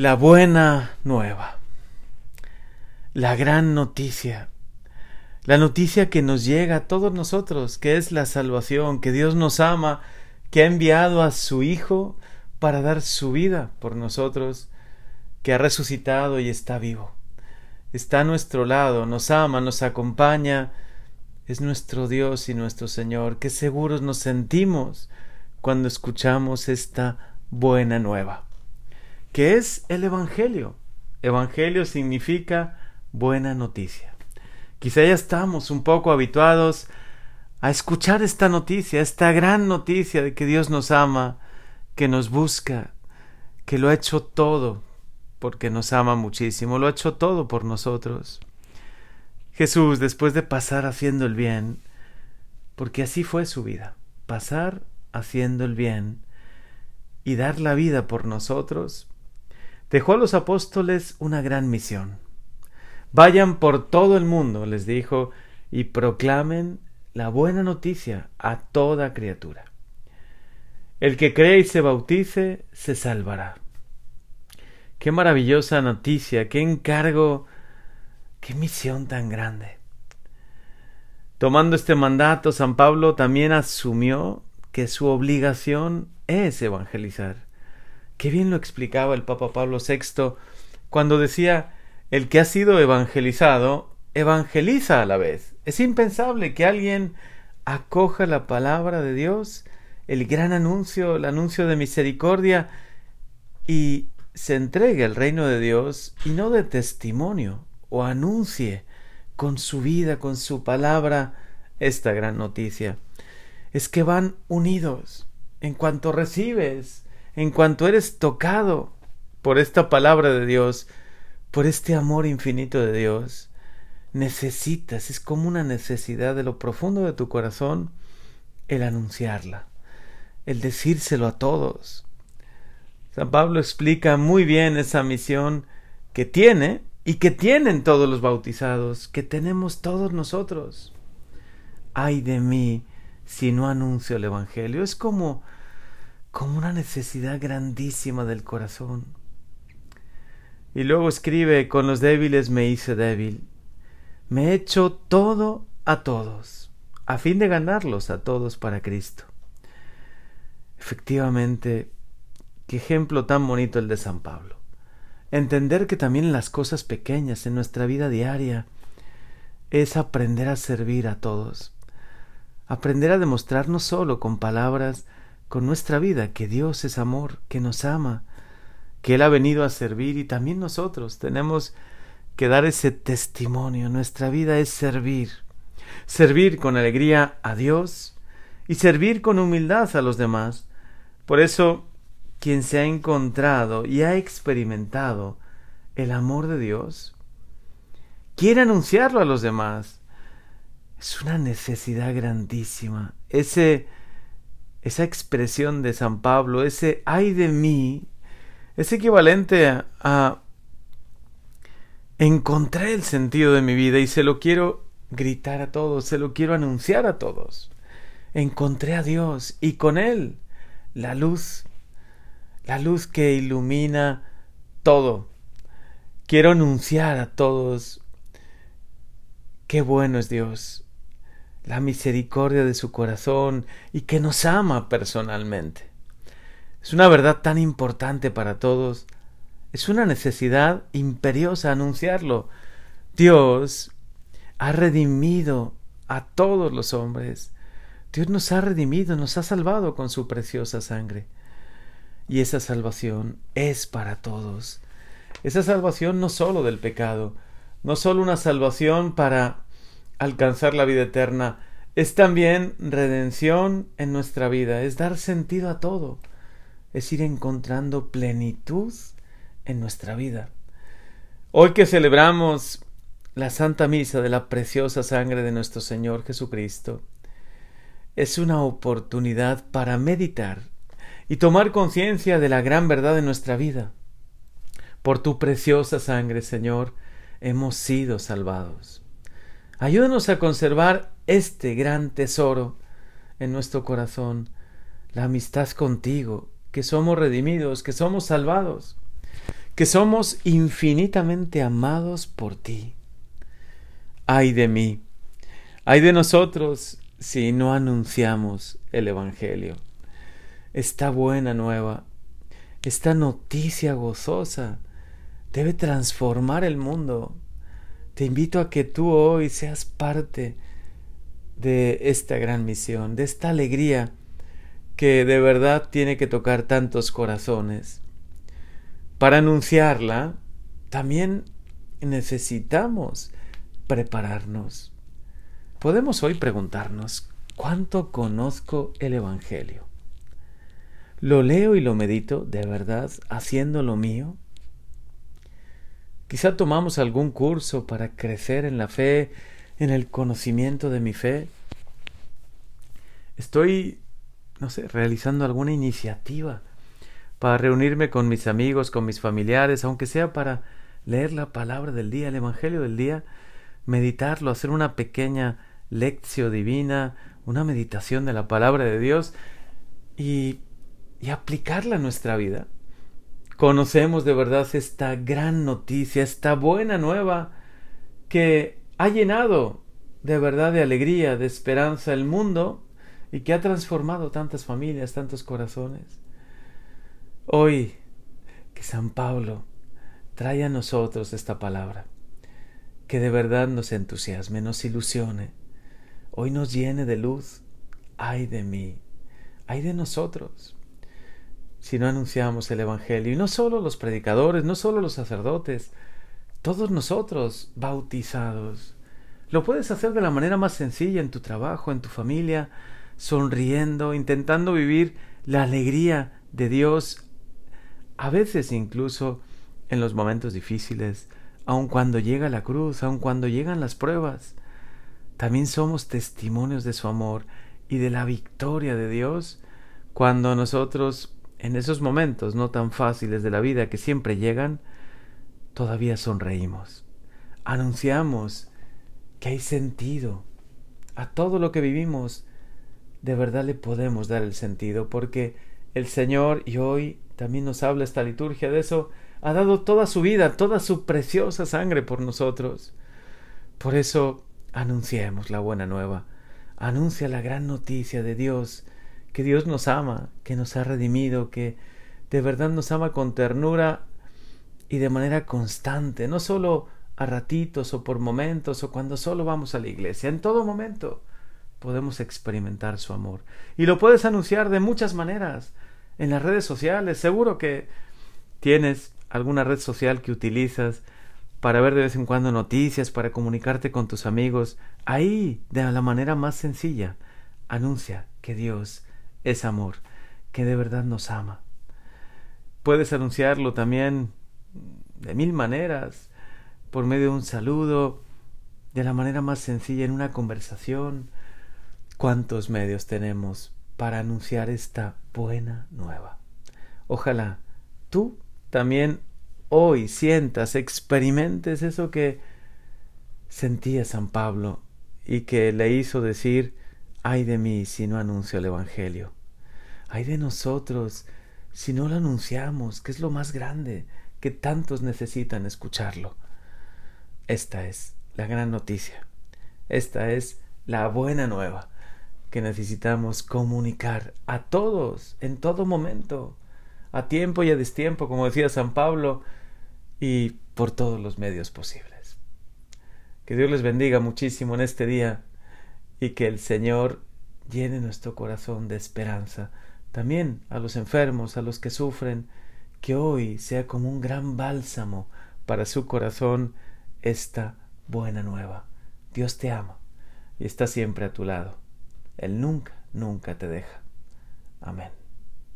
La buena nueva. La gran noticia. La noticia que nos llega a todos nosotros, que es la salvación, que Dios nos ama, que ha enviado a su Hijo para dar su vida por nosotros, que ha resucitado y está vivo. Está a nuestro lado, nos ama, nos acompaña, es nuestro Dios y nuestro Señor. Qué seguros nos sentimos cuando escuchamos esta buena nueva que es el Evangelio. Evangelio significa buena noticia. Quizá ya estamos un poco habituados a escuchar esta noticia, esta gran noticia de que Dios nos ama, que nos busca, que lo ha hecho todo, porque nos ama muchísimo, lo ha hecho todo por nosotros. Jesús, después de pasar haciendo el bien, porque así fue su vida, pasar haciendo el bien y dar la vida por nosotros, dejó a los apóstoles una gran misión. Vayan por todo el mundo, les dijo, y proclamen la buena noticia a toda criatura. El que cree y se bautice, se salvará. Qué maravillosa noticia, qué encargo, qué misión tan grande. Tomando este mandato, San Pablo también asumió que su obligación es evangelizar. Qué bien lo explicaba el Papa Pablo VI cuando decía el que ha sido evangelizado evangeliza a la vez. Es impensable que alguien acoja la palabra de Dios, el gran anuncio, el anuncio de misericordia, y se entregue al reino de Dios y no de testimonio o anuncie con su vida, con su palabra, esta gran noticia. Es que van unidos. En cuanto recibes en cuanto eres tocado por esta palabra de Dios, por este amor infinito de Dios, necesitas, es como una necesidad de lo profundo de tu corazón, el anunciarla, el decírselo a todos. San Pablo explica muy bien esa misión que tiene y que tienen todos los bautizados, que tenemos todos nosotros. Ay de mí si no anuncio el Evangelio. Es como como una necesidad grandísima del corazón. Y luego escribe, con los débiles me hice débil. Me he hecho todo a todos, a fin de ganarlos a todos para Cristo. Efectivamente, qué ejemplo tan bonito el de San Pablo. Entender que también las cosas pequeñas, en nuestra vida diaria, es aprender a servir a todos. Aprender a demostrar no solo con palabras, con nuestra vida, que Dios es amor, que nos ama, que Él ha venido a servir y también nosotros tenemos que dar ese testimonio. Nuestra vida es servir, servir con alegría a Dios y servir con humildad a los demás. Por eso, quien se ha encontrado y ha experimentado el amor de Dios, quiere anunciarlo a los demás. Es una necesidad grandísima. Ese esa expresión de San Pablo, ese ay de mí, es equivalente a, encontré el sentido de mi vida y se lo quiero gritar a todos, se lo quiero anunciar a todos. Encontré a Dios y con Él la luz, la luz que ilumina todo. Quiero anunciar a todos qué bueno es Dios, la misericordia de su corazón y que nos ama personalmente. Es una verdad tan importante para todos. Es una necesidad imperiosa anunciarlo. Dios ha redimido a todos los hombres. Dios nos ha redimido, nos ha salvado con su preciosa sangre. Y esa salvación es para todos. Esa salvación no sólo del pecado, no sólo una salvación para alcanzar la vida eterna es también redención en nuestra vida, es dar sentido a todo, es ir encontrando plenitud en nuestra vida. Hoy que celebramos la Santa Misa de la preciosa sangre de nuestro Señor Jesucristo, es una oportunidad para meditar y tomar conciencia de la gran verdad de nuestra vida. Por tu preciosa sangre, Señor, hemos sido salvados. Ayúdanos a conservar este gran tesoro en nuestro corazón, la amistad contigo, que somos redimidos, que somos salvados, que somos infinitamente amados por ti. Ay de mí, ay de nosotros si no anunciamos el Evangelio. Esta buena nueva, esta noticia gozosa, debe transformar el mundo. Te invito a que tú hoy seas parte de esta gran misión, de esta alegría que de verdad tiene que tocar tantos corazones. Para anunciarla, también necesitamos prepararnos. Podemos hoy preguntarnos, ¿cuánto conozco el Evangelio? ¿Lo leo y lo medito de verdad haciendo lo mío? Quizá tomamos algún curso para crecer en la fe, en el conocimiento de mi fe. Estoy, no sé, realizando alguna iniciativa para reunirme con mis amigos, con mis familiares, aunque sea para leer la palabra del día, el Evangelio del día, meditarlo, hacer una pequeña lección divina, una meditación de la palabra de Dios y, y aplicarla a nuestra vida conocemos de verdad esta gran noticia, esta buena nueva que ha llenado de verdad de alegría, de esperanza el mundo y que ha transformado tantas familias, tantos corazones. Hoy que San Pablo trae a nosotros esta palabra, que de verdad nos entusiasme, nos ilusione, hoy nos llene de luz, ay de mí, ay de nosotros si no anunciamos el Evangelio. Y no solo los predicadores, no solo los sacerdotes, todos nosotros bautizados. Lo puedes hacer de la manera más sencilla en tu trabajo, en tu familia, sonriendo, intentando vivir la alegría de Dios, a veces incluso en los momentos difíciles, aun cuando llega la cruz, aun cuando llegan las pruebas. También somos testimonios de su amor y de la victoria de Dios cuando nosotros en esos momentos no tan fáciles de la vida que siempre llegan, todavía sonreímos. Anunciamos que hay sentido. A todo lo que vivimos, de verdad le podemos dar el sentido, porque el Señor, y hoy también nos habla esta liturgia de eso, ha dado toda su vida, toda su preciosa sangre por nosotros. Por eso anunciemos la buena nueva, anuncia la gran noticia de Dios, que Dios nos ama, que nos ha redimido, que de verdad nos ama con ternura y de manera constante, no solo a ratitos o por momentos o cuando solo vamos a la iglesia, en todo momento podemos experimentar su amor. Y lo puedes anunciar de muchas maneras, en las redes sociales, seguro que tienes alguna red social que utilizas para ver de vez en cuando noticias, para comunicarte con tus amigos, ahí, de la manera más sencilla, anuncia que Dios es amor, que de verdad nos ama. Puedes anunciarlo también de mil maneras, por medio de un saludo, de la manera más sencilla, en una conversación. ¿Cuántos medios tenemos para anunciar esta buena nueva? Ojalá tú también hoy sientas, experimentes eso que sentía San Pablo y que le hizo decir Ay de mí si no anuncio el Evangelio. Ay de nosotros si no lo anunciamos, que es lo más grande, que tantos necesitan escucharlo. Esta es la gran noticia. Esta es la buena nueva que necesitamos comunicar a todos, en todo momento, a tiempo y a destiempo, como decía San Pablo, y por todos los medios posibles. Que Dios les bendiga muchísimo en este día y que el Señor llene nuestro corazón de esperanza. También a los enfermos, a los que sufren, que hoy sea como un gran bálsamo para su corazón esta buena nueva. Dios te ama y está siempre a tu lado. Él nunca, nunca te deja. Amén.